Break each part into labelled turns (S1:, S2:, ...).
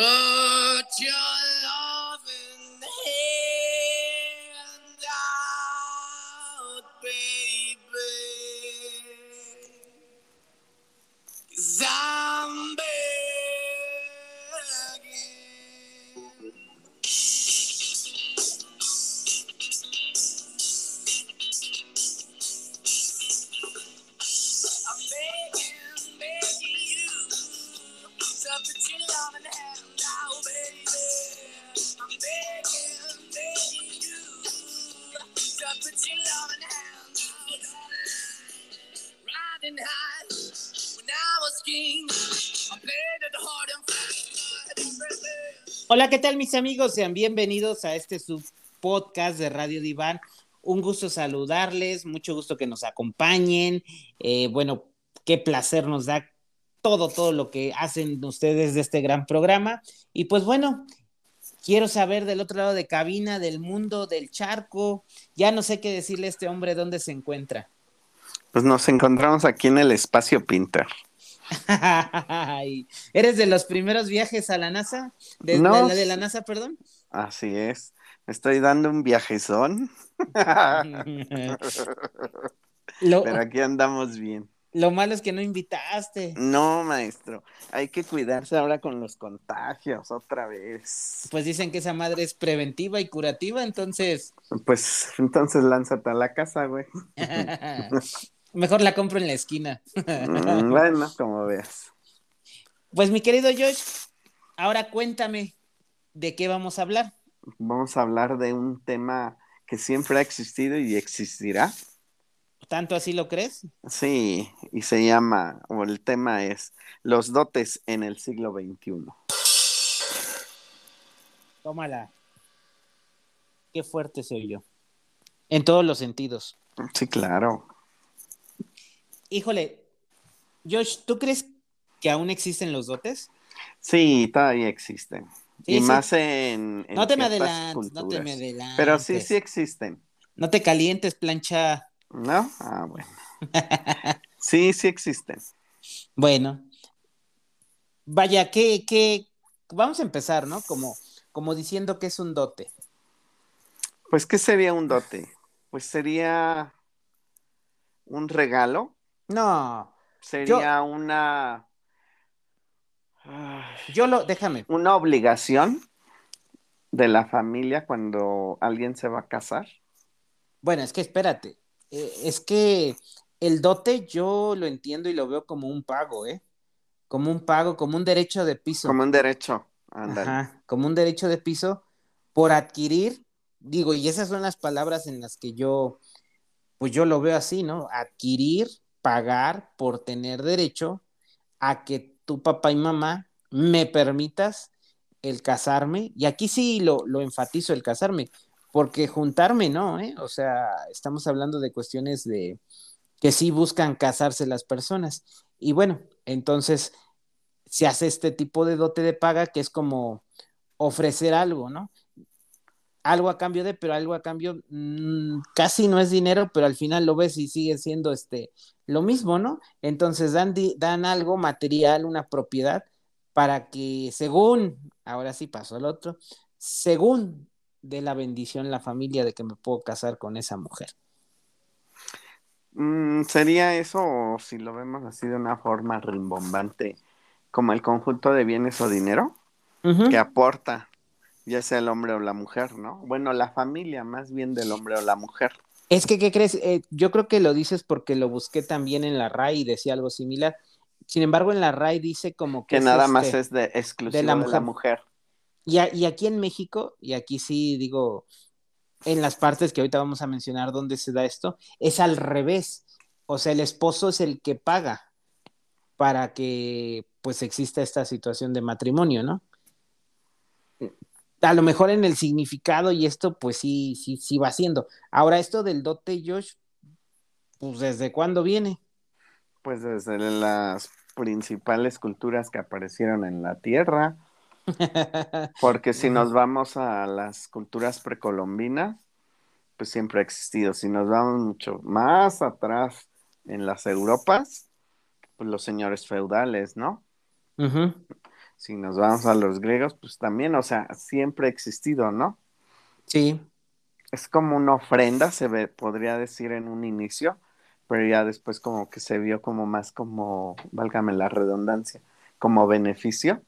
S1: Oh! ¿Qué tal mis amigos? Sean bienvenidos a este sub podcast de Radio Diván. Un gusto saludarles, mucho gusto que nos acompañen. Eh, bueno, qué placer nos da todo, todo lo que hacen ustedes de este gran programa. Y pues bueno, quiero saber del otro lado de cabina, del mundo, del charco. Ya no sé qué decirle a este hombre dónde se encuentra.
S2: Pues nos encontramos aquí en el espacio Pinter.
S1: ¿Eres de los primeros viajes a la NASA? ¿De,
S2: No.
S1: de la, de la NASA, perdón?
S2: Así es. Me estoy dando un viajezón,
S1: lo,
S2: pero aquí andamos bien.
S1: lo malo es que no invitaste.
S2: No, maestro, hay que cuidarse ahora con los contagios otra vez.
S1: Pues dicen que esa madre es preventiva y curativa, entonces
S2: Pues entonces lánzate a la casa, güey.
S1: mejor la compro en la esquina.
S2: Mm, bueno, como veas.
S1: Pues mi querido Josh, ahora cuéntame de qué vamos a hablar.
S2: Vamos a hablar de un tema que siempre ha existido y existirá.
S1: ¿Tanto así lo crees?
S2: Sí, y se llama, o el tema es los dotes en el siglo XXI.
S1: Tómala. Qué fuerte soy yo. En todos los sentidos.
S2: Sí, claro.
S1: Híjole, Josh, ¿tú crees que aún existen los dotes?
S2: Sí, todavía existen.
S1: Sí,
S2: y
S1: sí.
S2: más en, en
S1: No te me adelantes, no te me adelantes.
S2: Pero sí, sí existen.
S1: No te calientes, plancha.
S2: ¿No? Ah, bueno. Sí, sí existen.
S1: Bueno, vaya, que, que, vamos a empezar, ¿no? Como, como diciendo que es un dote.
S2: Pues, ¿qué sería un dote? Pues sería un regalo,
S1: No,
S2: sería una, ay,
S1: yo lo, déjame,
S2: una obligación de la familia cuando alguien se va a casar.
S1: bueno, es que espérate, eh, es que el dote yo lo entiendo y lo veo como un pago, ¿eh? Como un pago, como un derecho de piso.
S2: Como un derecho.
S1: Ajá, como un derecho de piso por adquirir, digo, y esas son las palabras en las que yo, pues yo lo veo así, ¿no? Adquirir, pagar por tener derecho a que tu papá y mamá me permitas el casarme, y aquí sí lo, lo enfatizo el casarme, porque juntarme no, ¿eh? O sea, estamos hablando de cuestiones de que sí buscan casarse las personas. Y bueno, entonces se hace este tipo de dote de paga que es como ofrecer algo, ¿no? Algo a cambio de, pero algo a cambio mm, casi no es dinero, pero al final lo ves y sigue siendo este lo mismo, ¿no? Entonces dan, dan algo material, una propiedad, para que según, ahora sí pasó el otro, según de la bendición la familia de que me puedo casar con esa mujer.
S2: Mm, ¿Sería eso o si lo vemos así de una forma rimbombante, como el conjunto de bienes o dinero que aporta, ya sea el hombre o la mujer, ¿no? Bueno, la familia más bien del hombre o la mujer.
S1: Es que, ¿qué crees? Eh, yo creo que lo dices porque lo busqué también en la RAI y decía algo similar. Sin embargo, en la RAI dice como que,
S2: Que nada más
S1: este,
S2: es de exclusivo
S1: de la
S2: de la
S1: mujer.
S2: mujer.
S1: Y, a- y aquí en México, y aquí sí digo, en las partes que ahorita vamos a mencionar donde se da esto, es al revés. O sea, el esposo es el que paga para que pues exista esta situación de matrimonio, ¿no? A lo mejor en el significado y esto, pues sí, sí, sí va siendo. Ahora, esto del dote, Josh, pues ¿desde cuándo viene?
S2: Pues desde las principales culturas que aparecieron en la Tierra, porque si nos vamos a las culturas precolombinas, pues siempre ha existido. Si nos vamos mucho más atrás en las Europas, pues los señores feudales, ¿no?
S1: Ujú.
S2: Si nos vamos a los griegos, pues también, o sea, siempre ha existido, ¿no?
S1: Sí.
S2: Es como una ofrenda, se ve, podría decir en un inicio, pero ya después como que se vio como más como, válgame la redundancia, como beneficio.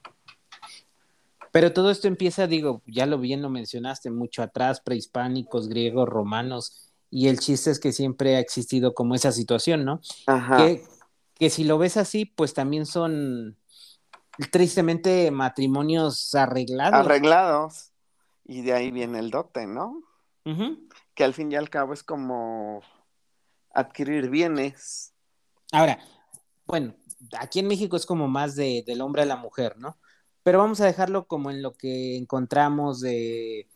S1: Pero todo esto empieza, digo, ya lo bien lo mencionaste, mucho atrás, prehispánicos, griegos, romanos, y el chiste es que siempre ha existido como esa situación, ¿no?
S2: Ajá.
S1: Que, que si lo ves así, pues también son tristemente matrimonios arreglados.
S2: Arreglados. Y de ahí viene el dote, ¿no? Que al fin y al cabo es como adquirir bienes.
S1: Ahora, bueno, aquí en México es como más de, del hombre a la mujer, ¿no? Pero vamos a dejarlo como en lo que encontramos de,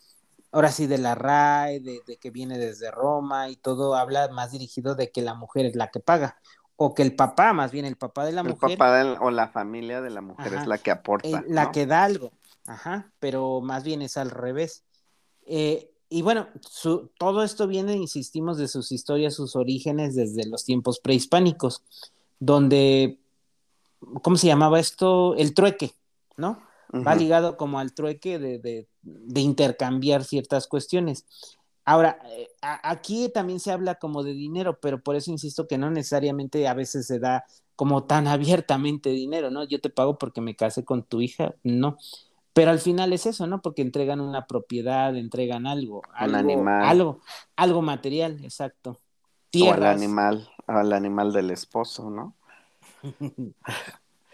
S1: ahora sí, de la RAE, de, de que viene desde Roma y todo habla más dirigido de que la mujer es la que paga, o que el papá, más bien el papá de la
S2: el
S1: mujer,
S2: papá del- o la familia de la mujer
S1: Ajá.
S2: es la que aporta.
S1: eh, la
S2: ¿no?
S1: que da algo, ajá, pero más bien es al revés. Eh, y bueno, su- todo esto viene, insistimos, de sus historias, sus orígenes desde los tiempos prehispánicos, donde, ¿cómo se llamaba esto? El trueque, ¿no? Va
S2: Ujú.
S1: ligado como al trueque de, de- de intercambiar ciertas cuestiones. Ahora, eh, a- aquí también se habla como de dinero, pero por eso insisto que no necesariamente a veces se da como tan abiertamente dinero, ¿no? Yo te pago porque me casé con tu hija, no. Pero al final es eso, ¿no? Porque entregan una propiedad, entregan algo, algo,
S2: animal.
S1: algo, algo material, exacto.
S2: O al
S1: Tierras.
S2: animal, al animal del esposo, ¿no?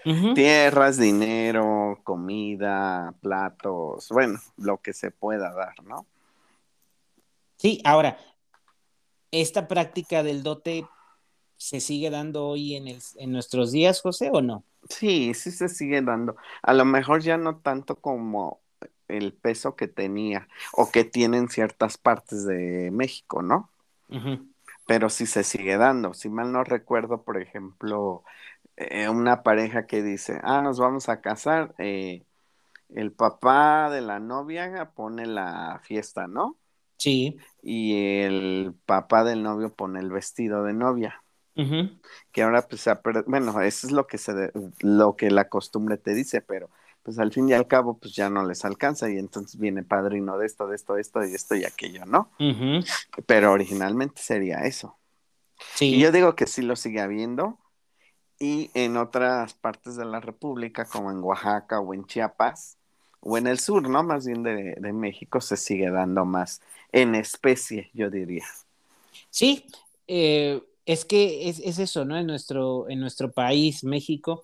S2: Tierras, dinero, comida, platos, bueno, lo que se pueda dar, ¿no?
S1: Sí, ahora, ¿esta práctica del dote se sigue dando hoy en, el- en nuestros días, José, o no?
S2: Sí, sí se sigue dando. A lo mejor ya no tanto como el peso que tenía o que tienen ciertas partes de México, ¿no? Pero sí se sigue dando. Si mal no recuerdo, por ejemplo, eh, una pareja que dice, ah, nos vamos a casar, eh, el papá de la novia pone la fiesta, ¿no?
S1: Sí.
S2: Y el papá del novio pone el vestido de novia.
S1: Ujú.
S2: que ahora pues bueno, eso es lo que se de- lo que la costumbre te dice, pero pues al fin y al cabo pues ya no les alcanza y entonces viene padrino de esto, de esto, de esto y esto y aquello, ¿no? Pero originalmente sería eso.
S1: Sí.
S2: Y yo digo que sí lo sigue habiendo y en otras partes de la República como en Oaxaca o en Chiapas o en el sur, ¿no? Más bien de, de México se sigue dando más en especie, yo diría.
S1: Sí, eh, es que es, es eso, ¿no? En nuestro, en nuestro país, México,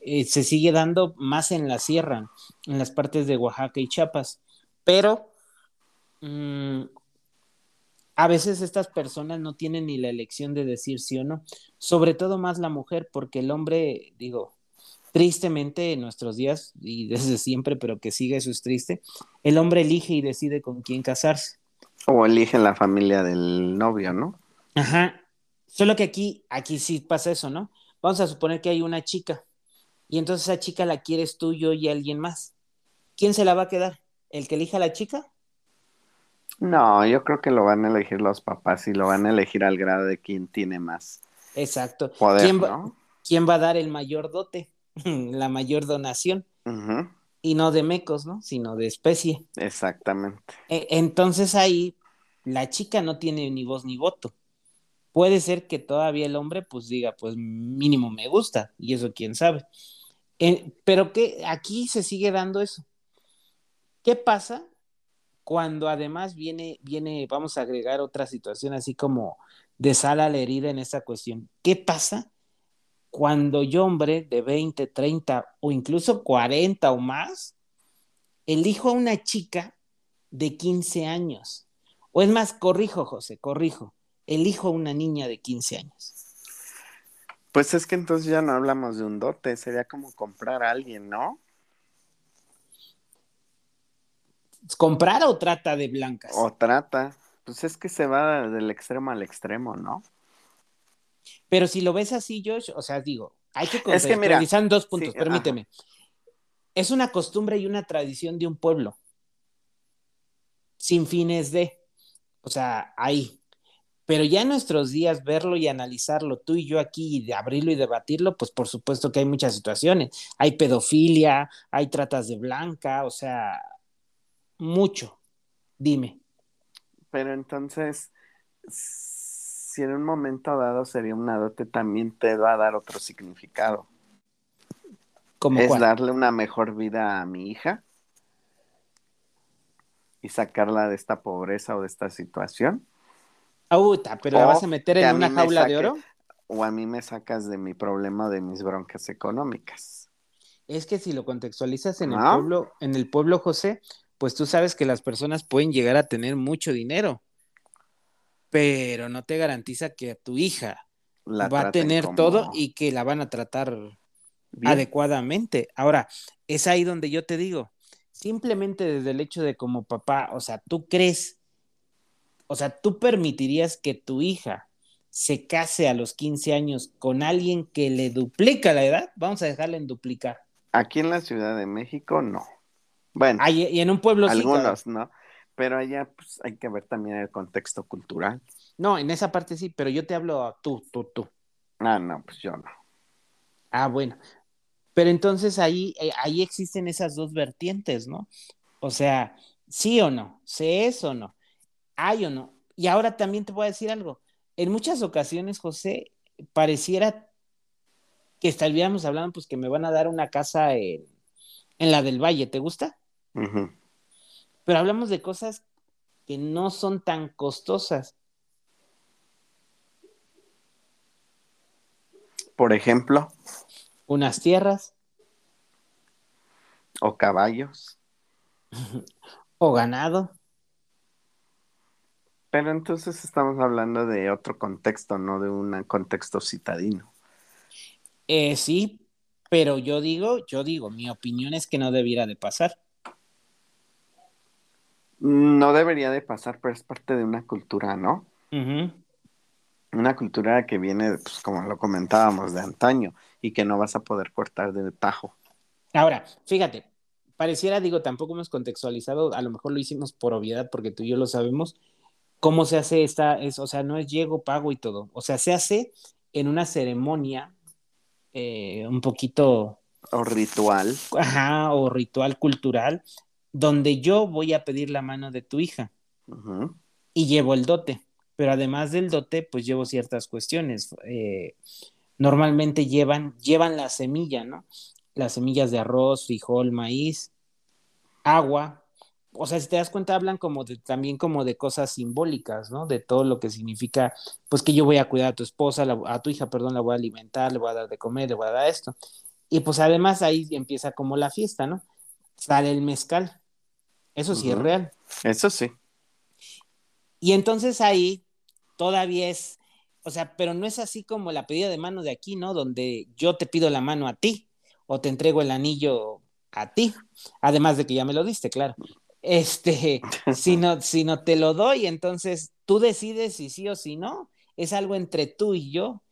S1: eh, se sigue dando más en la sierra, en las partes de Oaxaca y Chiapas, pero mm, a veces estas personas no tienen ni la elección de decir sí o no, sobre todo más la mujer, porque el hombre, digo, tristemente en nuestros días, y desde siempre, pero que sigue eso es triste, el hombre elige y decide con quién casarse.
S2: O eligen la familia del novio, ¿no?
S1: Ajá. Solo que aquí, aquí sí pasa eso, ¿no? Vamos a suponer que hay una chica y entonces esa chica la quieres tú, yo y alguien más. ¿Quién se la va a quedar? ¿El que elija a la chica?
S2: No, yo creo que lo van a elegir los papás y lo van a elegir al grado de quién tiene más
S1: Exacto.
S2: poder,
S1: ¿Quién va,
S2: ¿no?
S1: quién va a dar el mayor dote? la mayor donación. Y no de mecos, ¿no? Sino de especie.
S2: Exactamente.
S1: E- entonces ahí la chica no tiene ni voz ni voto. Puede ser que todavía el hombre pues diga, pues mínimo me gusta, y eso quién sabe. Eh, pero que aquí se sigue dando eso. ¿Qué pasa cuando además viene, viene, vamos a agregar otra situación así como de sal a la herida en esta cuestión? ¿Qué pasa cuando yo, hombre de 20, 30 o incluso 40 o más, elijo a una chica de 15 años? O es más, corrijo, José, corrijo. Elijo a una niña de 15 años.
S2: Pues es que entonces ya no hablamos de un dote, sería como comprar a alguien, ¿no?
S1: ¿Comprar o trata de blancas?
S2: O trata. Pues es que se va del extremo al extremo, ¿no?
S1: Pero si lo ves así, Josh, o sea, digo, hay que
S2: Es que mira,
S1: contextualizar dos puntos,
S2: sí,
S1: permíteme. Es una costumbre y una tradición de un pueblo. Sin fines de, o sea, ahí. Pero ya en nuestros días, verlo y analizarlo, tú y yo aquí, y de abrirlo y debatirlo, pues por supuesto que hay muchas situaciones. Hay pedofilia, hay tratas de blanca, o sea, mucho. Dime.
S2: Pero entonces, si en un momento dado sería una dote, también te va a dar otro significado.
S1: ¿Cómo
S2: es
S1: cuál?
S2: darle una mejor vida a mi hija y sacarla de esta pobreza o de esta situación.
S1: Auta, pero la
S2: O
S1: vas a meter en
S2: a
S1: una jaula de oro.
S2: O a mí me sacas de mi problema, de mis broncas económicas.
S1: Es que si lo contextualizas en el pueblo, en el pueblo José, pues tú sabes que las personas pueden llegar a tener mucho dinero, pero no te garantiza que tu hija
S2: La
S1: va a tener
S2: como
S1: todo y que la van a tratar
S2: bien.
S1: adecuadamente. Ahora, es ahí donde yo te digo, simplemente desde el hecho de como papá, o sea, tú crees, o sea, tú permitirías que tu hija se case a los 15 años con alguien que le duplica la edad, vamos a dejarla en duplicar.
S2: Aquí en la Ciudad de México, no. Bueno,
S1: Ah, y, en un pueblo sí,
S2: algunos, ¿no? Pero allá pues, hay que ver también el contexto cultural.
S1: No, en esa parte sí, pero yo te hablo a tú, tú, tú.
S2: Ah, no, pues yo no.
S1: Ah, bueno. Pero entonces ahí, eh, ahí existen esas dos vertientes, ¿no? O sea, sí o no, se es o no, hay o no. Y ahora también te voy a decir algo. En muchas ocasiones, José, pareciera que estaríamos hablando, pues que me van a dar una casa en, en la del Valle, ¿te gusta?
S2: Ujú.
S1: Pero hablamos de cosas que no son tan costosas.
S2: Por ejemplo,
S1: Unas tierras
S2: o caballos.
S1: o ganado.
S2: Pero entonces estamos hablando de otro contexto, no de un contexto citadino.
S1: Eh, sí, pero yo digo, yo digo, mi opinión es que no debiera de pasar.
S2: No debería de pasar, pero es parte de una cultura, ¿no? Una cultura que viene, pues como lo comentábamos, de antaño y que no vas a poder cortar de tajo.
S1: Ahora, fíjate, pareciera, digo, tampoco hemos contextualizado, a lo mejor lo hicimos por obviedad, porque tú y yo lo sabemos, cómo se hace esta, es, o sea, no es llego, pago y todo, o sea, se hace en una ceremonia eh, un poquito,
S2: O ritual.
S1: ajá, o ritual cultural, donde yo voy a pedir la mano de tu hija y llevo el dote, pero además del dote, pues llevo ciertas cuestiones. eh, normalmente llevan, llevan la semilla, ¿no? Las semillas de arroz, frijol, maíz, agua. O sea, si te das cuenta, hablan como de, también como de cosas simbólicas, ¿no? De todo lo que significa, pues que yo voy a cuidar a tu esposa, la- a tu hija, perdón, la voy a alimentar, le voy a dar de comer, le voy a dar esto. Y pues además ahí empieza como la fiesta, ¿no? Sale el mezcal. Eso sí es real.
S2: Eso sí.
S1: Y entonces ahí todavía es, o sea, pero no es así como la pedida de mano de aquí, ¿no? Donde yo te pido la mano a ti o te entrego el anillo a ti, además de que ya me lo diste, claro. Este, si no, si no te lo doy, entonces tú decides si sí o si no. Es algo entre tú y yo.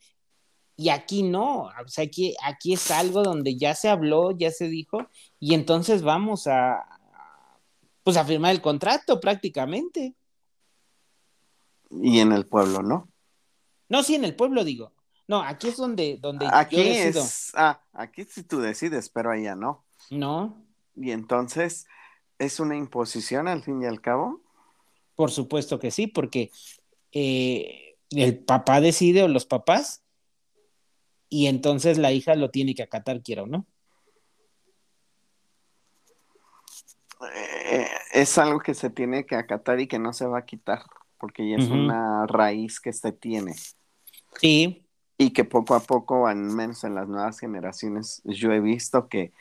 S1: Y aquí no, o sea, aquí, aquí es algo donde ya se habló, ya se dijo, y entonces vamos a, pues a firmar el contrato prácticamente.
S2: Y en el pueblo, ¿no?
S1: No, sí, en el pueblo digo. No, aquí es donde, donde
S2: Aquí
S1: yo decido.
S2: es. Ah, aquí sí tú decides, pero allá no.
S1: No,
S2: Y entonces, ¿es una imposición al fin y al cabo?
S1: por supuesto que sí, porque eh, el papá decide o los papás, y entonces la hija lo tiene que acatar, quiera o no.
S2: Eh, es algo que se tiene que acatar y que no se va a quitar, porque ya es una raíz que se tiene.
S1: Sí,
S2: Y que poco a poco, al menos en las nuevas generaciones, yo he visto que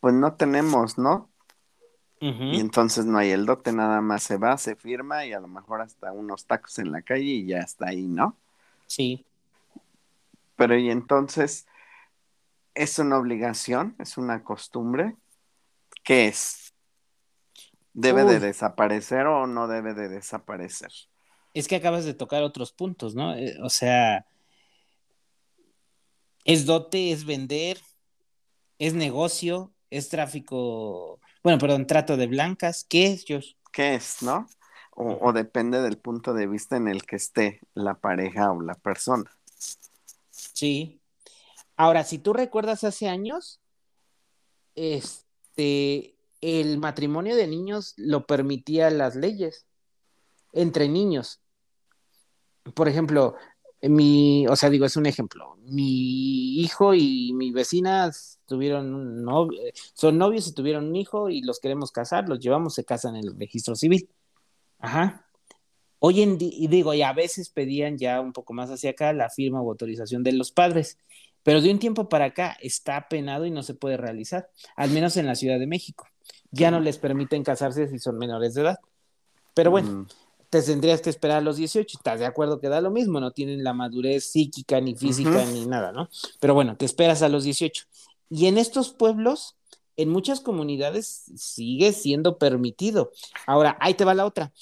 S2: pues no tenemos, ¿no? Y entonces no hay el dote, nada más se va, se firma y a lo mejor hasta unos tacos en la calle y ya está ahí, ¿no?
S1: sí.
S2: Pero y entonces, ¿es una obligación? ¿Es una costumbre? ¿Qué es? ¿Debe de desaparecer o no debe de desaparecer?
S1: Es que acabas de tocar otros puntos, ¿no? Eh, o sea, es dote, es vender, es negocio, es tráfico, bueno, perdón, trato de blancas. ¿Qué es, Josh?
S2: ¿Qué es, no? O, o depende del punto de vista en el que esté la pareja o la persona.
S1: Sí. Ahora, si tú recuerdas hace años, este, el matrimonio de niños lo permitía las leyes entre niños. Por ejemplo, mi, o sea, digo, es un ejemplo. Mi hijo y mi vecina tuvieron un novio, son novios y tuvieron un hijo y los queremos casar, los llevamos, se casan en el registro civil. Ajá. Hoy en día, y digo, y a veces pedían ya un poco más hacia acá la firma o autorización de los padres, pero de un tiempo para acá está penado y no se puede realizar, al menos en la Ciudad de México. Ya no les permiten casarse si son menores de edad. Pero bueno,
S2: Mm,
S1: te tendrías que esperar a los 18, estás de acuerdo que da lo mismo, no tienen la madurez psíquica ni física ni nada, ¿no? Pero bueno, te esperas a los 18. Y en estos pueblos, en muchas comunidades sigue siendo permitido. Ahora, ahí te va la otra.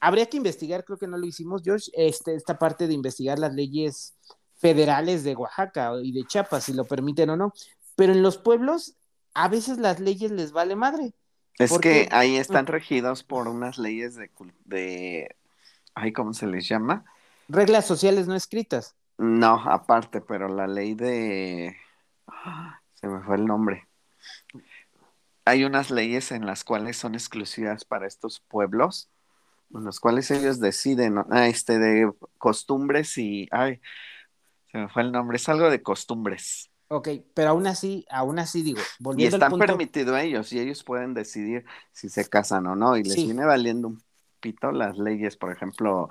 S1: Habría que investigar, creo que no lo hicimos, George, este, esta parte de investigar las leyes federales de Oaxaca y de Chiapas, si lo permiten o no. Pero en los pueblos, a veces las leyes les vale madre.
S2: Es
S1: ¿Por
S2: que ahí están regidos por unas leyes de, de, ay, ¿cómo se les llama?
S1: Reglas sociales no escritas.
S2: No, aparte, pero la ley de, ah, se me fue el nombre. Hay unas leyes en las cuales son exclusivas para estos pueblos, en los cuales ellos deciden. Ah, este, de costumbres y, ay, se me fue el nombre, es algo de costumbres.
S1: Ok, pero aún así, aún así digo,
S2: Y
S1: volviendo al punto,
S2: permitido a ellos y ellos pueden decidir si se casan o no y les
S1: Sí.
S2: viene valiendo un pito las leyes, por ejemplo,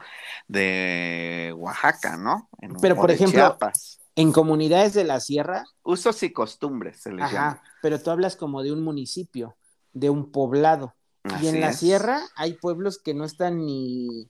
S2: de Oaxaca, ¿no? En-
S1: Pero, por ejemplo,
S2: Chiapas.
S1: en comunidades de la sierra,
S2: Usos y costumbres se les llama.
S1: ajá, pero tú hablas como de un municipio, de un poblado. y en la
S2: es.
S1: sierra hay pueblos que no están ni,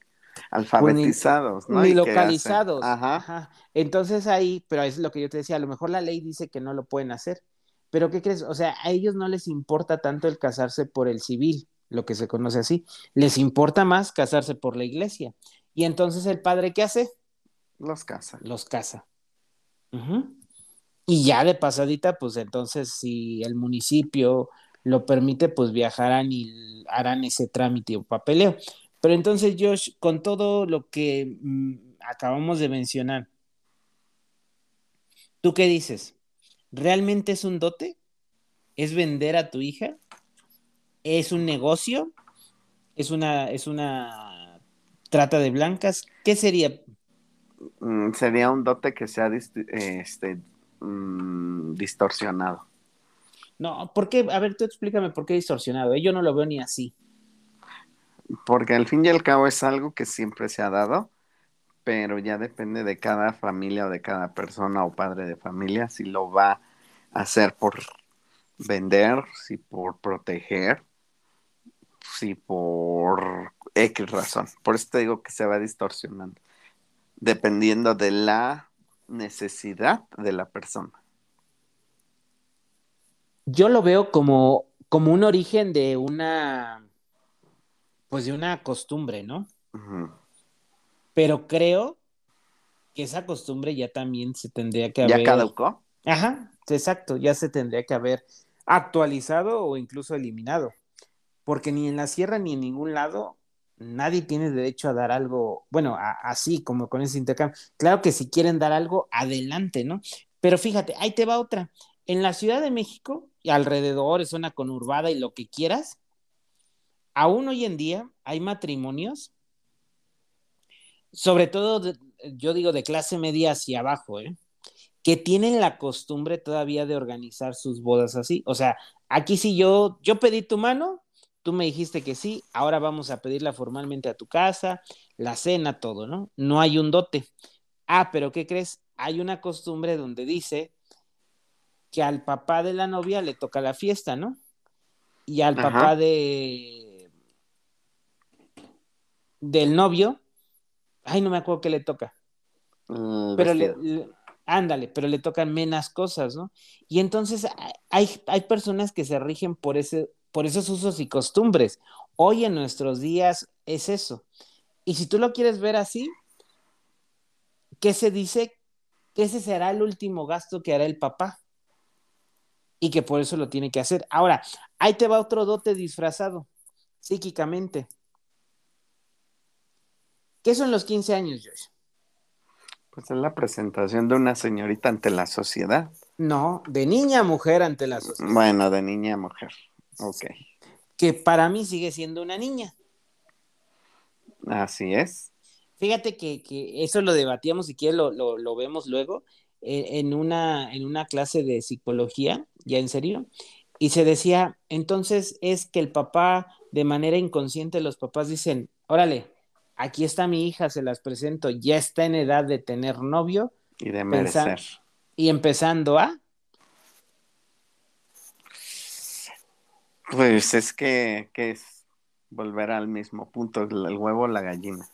S2: Alfabetizados, ¿no?
S1: ni localizados.
S2: Ajá.
S1: Ajá. Entonces ahí, pero es lo que yo te decía, a lo mejor la ley dice que no lo pueden hacer. Pero ¿qué crees? O sea, a ellos no les importa tanto el casarse por el civil, lo que se conoce así. Les importa más casarse por la iglesia. Y entonces el padre, ¿qué hace?
S2: Los casan.
S1: Los casa. Y ya de pasadita, pues entonces si el municipio lo permite, pues viajarán y harán ese trámite o papeleo. Pero entonces, Josh, con todo lo que mm, acabamos de mencionar, ¿tú qué dices? ¿Realmente es un dote? ¿Es vender a tu hija? ¿Es un negocio? ¿Es una, es una trata de blancas? ¿Qué sería?
S2: Mm, sería un dote que sea dist- este, mm, distorsionado.
S1: No, ¿por qué? A ver, tú explícame por qué distorsionado. ¿eh? Yo no lo veo ni así.
S2: Porque al fin y al cabo es algo que siempre se ha dado, pero ya depende de cada familia o de cada persona o padre de familia si lo va a hacer por vender, si por proteger, si por X razón. Por eso te digo que se va distorsionando, dependiendo de la necesidad de la persona.
S1: Yo lo veo como, como un origen de una, pues de una costumbre, ¿no? Pero creo que esa costumbre ya también se tendría que
S2: ¿Ya
S1: haber.
S2: caducó?
S1: Ajá, exacto, ya se tendría que haber actualizado o incluso eliminado. Porque ni en la sierra ni en ningún lado nadie tiene derecho a dar algo, bueno, a- así como con ese intercambio. Claro que si quieren dar algo, adelante, ¿no? Pero fíjate, ahí te va otra. En la Ciudad de México y alrededor, zona conurbada y lo que quieras, aún hoy en día hay matrimonios, sobre todo, de- yo digo, de clase media hacia abajo, ¿eh? que tienen la costumbre todavía de organizar sus bodas así. O sea, aquí sí yo, yo pedí tu mano, tú me dijiste que sí, ahora vamos a pedirla formalmente a tu casa, la cena, todo, ¿no? No hay un dote. Ah, pero ¿qué crees? Hay una costumbre donde dice que al papá de la novia le toca la fiesta, ¿no? Y al
S2: Ajá.
S1: papá de del novio, ay, no me acuerdo qué le toca
S2: El
S1: pero le- ándale, pero le tocan menos cosas, ¿no? Y entonces hay, hay personas que se rigen por, ese, por esos usos y costumbres. Hoy en nuestros días es eso. Y si tú lo quieres ver así, ¿qué se dice? Que ese será el último gasto que hará el papá. Y que por eso lo tiene que hacer. Ahora, ahí te va otro dote disfrazado, psíquicamente. ¿Qué son los 15 años, Josh?
S2: Pues es la presentación de una señorita ante la sociedad.
S1: No, de niña a mujer ante la sociedad.
S2: Bueno, de niña a mujer. Ok.
S1: Que para mí sigue siendo una niña.
S2: Así es.
S1: Fíjate que, que eso lo debatíamos, si quieres lo, lo, lo vemos luego, eh, en, una, en una clase de psicología, ya en serio, y se decía, entonces es que el papá, de manera inconsciente, los papás dicen, órale, aquí está mi hija, se las presento, ya está en edad de tener novio.
S2: Y de merecer.
S1: y empezando a...
S2: Pues es que, que es volver al mismo punto, el, el huevo o la gallina.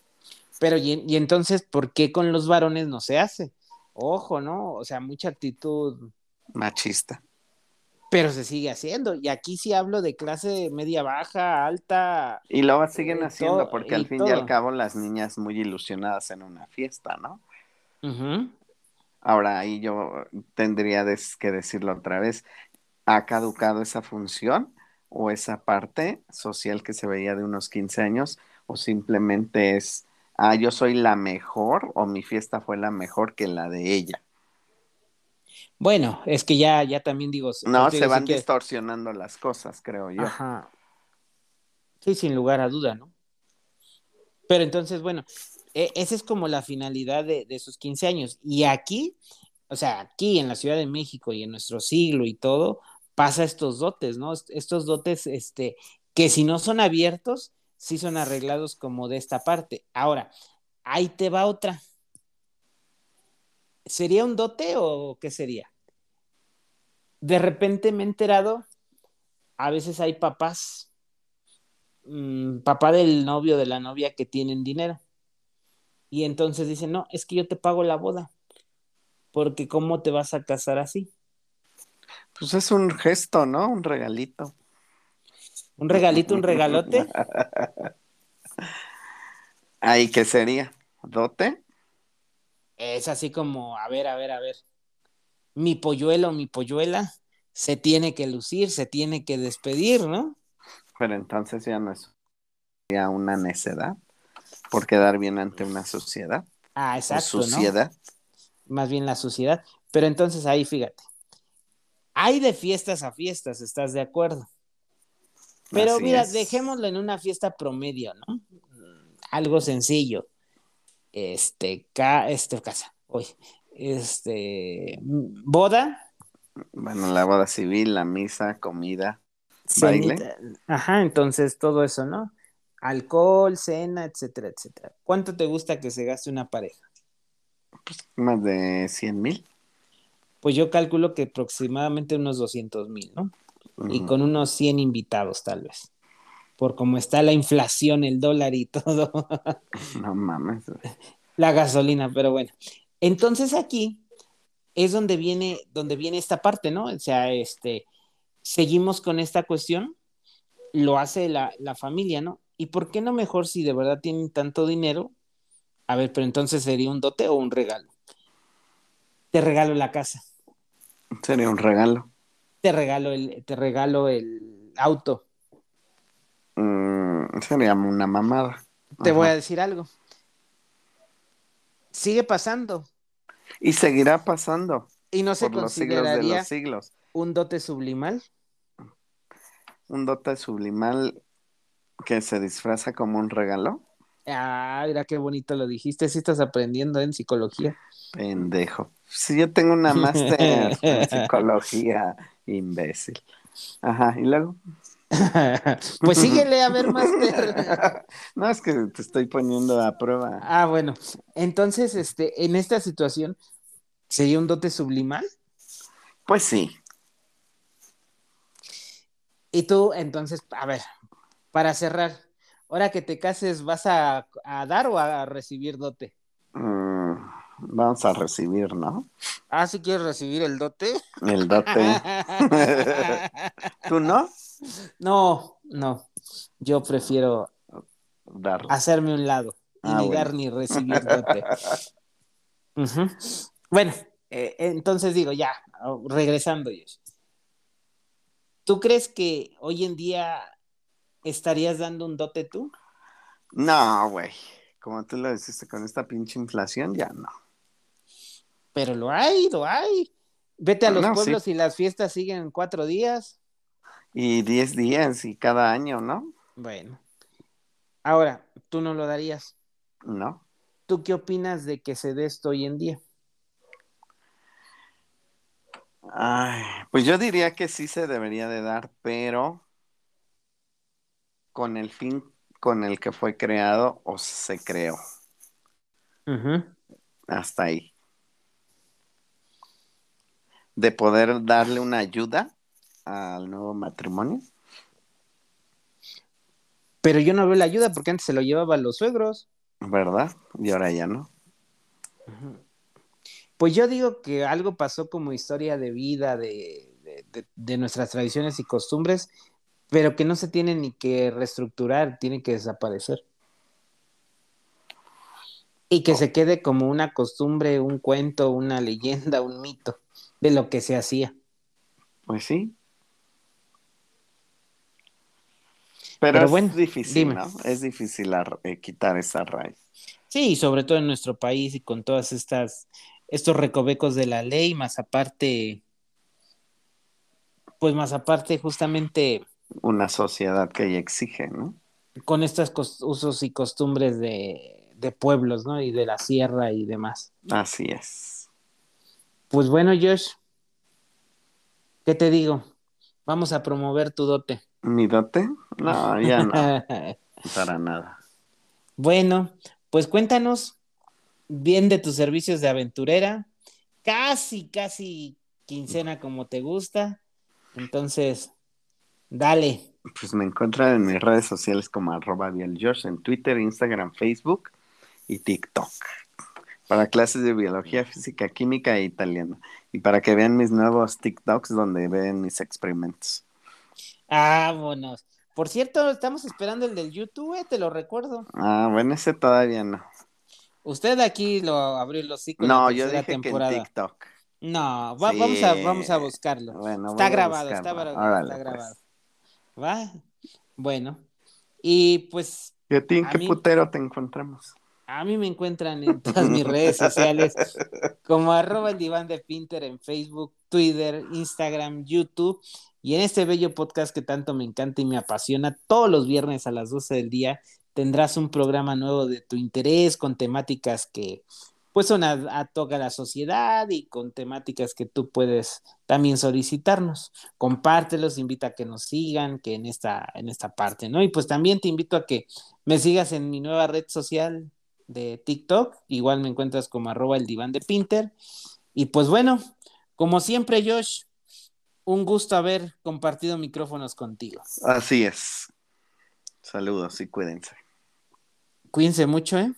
S1: Pero y, y, entonces, ¿por qué con los varones no se hace? Ojo, ¿no? O sea, mucha actitud
S2: machista.
S1: Pero se sigue haciendo. Y aquí sí hablo de clase media baja, alta.
S2: Y lo siguen eh, haciendo todo, porque al fin todo. y al cabo las niñas muy ilusionadas en una fiesta, ¿no?
S1: Uh -huh.
S2: Ahora ahí yo tendría que decirlo otra vez. ¿Ha caducado esa función o esa parte social que se veía de unos 15 años? ¿O simplemente es ah, yo soy la mejor o mi fiesta fue la mejor que la de ella.
S1: Bueno, es que ya, ya también digo.
S2: No, se van que... distorsionando las cosas, creo yo.
S1: Ajá. Sí, sin lugar a duda, ¿no? Pero entonces, bueno, e esa es como la finalidad de, de esos 15 años. Y aquí, o sea, aquí en la Ciudad de México y en nuestro siglo y todo, pasa estos dotes, ¿no? Estos dotes, este, que si no son abiertos, sí son arreglados como de esta parte. Ahora, ahí te va otra. ¿Sería un dote o qué sería? De repente me he enterado, a veces hay papás, mmm, papá del novio, de la novia que tienen dinero. Y entonces dicen, no, es que yo te pago la boda, porque ¿cómo te vas a casar así?
S2: Pues es un gesto, ¿no? Un regalito.
S1: ¿Un regalito, un regalote?
S2: ¿Ahí qué sería? ¿Dote?
S1: Es así como, a ver, a ver, a ver. Mi polluelo, mi polluela, se tiene que lucir, se tiene que despedir, ¿no?
S2: Pero entonces ya no es ya una necedad por quedar bien ante una sociedad.
S1: Ah, exacto.
S2: Sociedad.
S1: ¿no? Más bien la sociedad. Pero entonces ahí, fíjate. Hay de fiestas a fiestas, ¿estás de acuerdo? Pero Así mira, es. dejémoslo en una fiesta promedio, ¿no? Algo sencillo. Este, ca este casa, hoy, este, boda.
S2: Bueno, la boda civil, la misa, comida, baile.
S1: Cenita. Ajá, entonces todo eso, ¿no? Alcohol, cena, etcétera, etcétera. ¿Cuánto te gusta que se gaste una pareja?
S2: Pues más de 100 mil.
S1: Pues yo calculo que aproximadamente unos 200 mil, ¿no? y con unos 100 invitados tal vez. Por cómo está la inflación, el dólar y todo.
S2: No mames.
S1: La gasolina, pero bueno. Entonces aquí es donde viene, donde viene esta parte, ¿no? O sea, este, seguimos con esta cuestión, lo hace la, la familia, ¿no? ¿Y por qué no mejor si de verdad tienen tanto dinero? A ver, pero entonces sería un dote o un regalo. Te regalo la casa.
S2: Sería un regalo
S1: te regalo el, te regalo el auto.
S2: Mm, sería una mamada.
S1: Te Ajá. voy a decir algo. Sigue pasando.
S2: Y seguirá pasando.
S1: Y no se
S2: por
S1: consideraría
S2: los siglos de los siglos.
S1: un dote sublimal.
S2: Un dote sublimal que se disfraza como un regalo.
S1: Ah, mira qué bonito lo dijiste. Si estás aprendiendo en psicología.
S2: Pendejo. Si yo tengo una máster en psicología Imbécil. Ajá, ¿y luego?
S1: pues síguele a ver, Master.
S2: no, es que te estoy poniendo a prueba.
S1: Ah, bueno. Entonces, este, en esta situación, ¿sería un dote sublimal?
S2: Pues sí.
S1: Y tú, entonces, a ver, para cerrar, ahora que te cases, ¿vas a, a dar o a recibir dote?
S2: Mm, vamos a recibir, ¿no?
S1: Ah, si ¿sí quieres recibir el dote.
S2: El dote. ¿Tú no?
S1: No, no. Yo prefiero
S2: Darlo.
S1: hacerme un lado y
S2: Ah,
S1: ni dar
S2: bueno.
S1: ni recibir dote. Bueno, eh, entonces digo, ya, regresando. ¿Tú crees que hoy en día estarías dando un dote tú?
S2: No, güey. como tú lo deciste, con esta pinche inflación, ya no.
S1: Pero lo hay, lo hay. Vete a los
S2: No,
S1: pueblos
S2: sí.
S1: y las fiestas siguen cuatro días.
S2: Y 10 días y cada año, ¿no?
S1: Bueno. Ahora, tú no lo darías.
S2: No.
S1: ¿Tú qué opinas de que se dé esto hoy en día?
S2: Ay, pues yo diría que sí se debería de dar, pero con el fin con el que fue creado o se creó. Hasta ahí. De poder darle una ayuda al nuevo matrimonio.
S1: Pero yo no veo la ayuda porque antes se lo llevaban los suegros.
S2: ¿Verdad? Y ahora ya no.
S1: Pues yo digo que algo pasó como historia de vida de, de- de- de nuestras tradiciones y costumbres, pero que no se tiene ni que reestructurar, tiene que desaparecer. Y que se quede como una costumbre, un cuento, una leyenda, un mito de lo que se hacía.
S2: Pues sí. Pero,
S1: Pero
S2: es
S1: bueno,
S2: difícil,
S1: dime.
S2: ¿no? Es difícil eh, quitar esa raíz.
S1: Sí, y sobre todo en nuestro país y con todas estas, estos recovecos de la ley, más aparte, pues más aparte justamente
S2: Una sociedad que ya exige, ¿no?
S1: con estos usos y costumbres de, de pueblos, ¿no? Y de la sierra y demás.
S2: Así es.
S1: Pues bueno, Josh, ¿qué te digo? Vamos a promover tu dote.
S2: ¿Mi dote? No, ya no, para nada.
S1: bueno, pues cuéntanos bien de tus servicios de aventurera. Casi, casi quincena como te gusta. Entonces, dale.
S2: Pues me encuentran en mis redes sociales como arroba George en Twitter, Instagram, Facebook y TikTok. Para clases de biología, física, química e italiano. Y para que vean mis nuevos TikToks donde ven mis experimentos.
S1: Vámonos. Por cierto, estamos esperando el del YouTube, eh, te lo recuerdo.
S2: Ah, bueno, ese todavía no.
S1: Usted aquí lo abrió los ciclos
S2: No, yo dije
S1: temporada.
S2: que en TikTok.
S1: No, va-
S2: Sí.
S1: vamos, a, vamos a buscarlo.
S2: Bueno,
S1: está grabado, está,
S2: buscarlo. Órale,
S1: está
S2: pues.
S1: grabado. ¿Va? Bueno. Y pues
S2: ¿Y a ti en
S1: A
S2: qué
S1: mí-
S2: putero te encontramos?
S1: A mí me encuentran en todas mis redes sociales como arroba el diván de Pinter en Facebook, Twitter, Instagram, YouTube y en este bello podcast que tanto me encanta y me apasiona, todos los viernes a las 12 del día tendrás un programa nuevo de tu interés con temáticas que pues son a, a la sociedad y con temáticas que tú puedes también solicitarnos. Compártelos, invita a que nos sigan, que en esta, en esta parte, ¿no? Y pues también te invito a que me sigas en mi nueva red social de TikTok, igual me encuentras como arroba el diván de Pinter. Y pues bueno, como siempre, Josh, un gusto haber compartido micrófonos contigo.
S2: Así es. Saludos y cuídense.
S1: Cuídense mucho, ¿eh?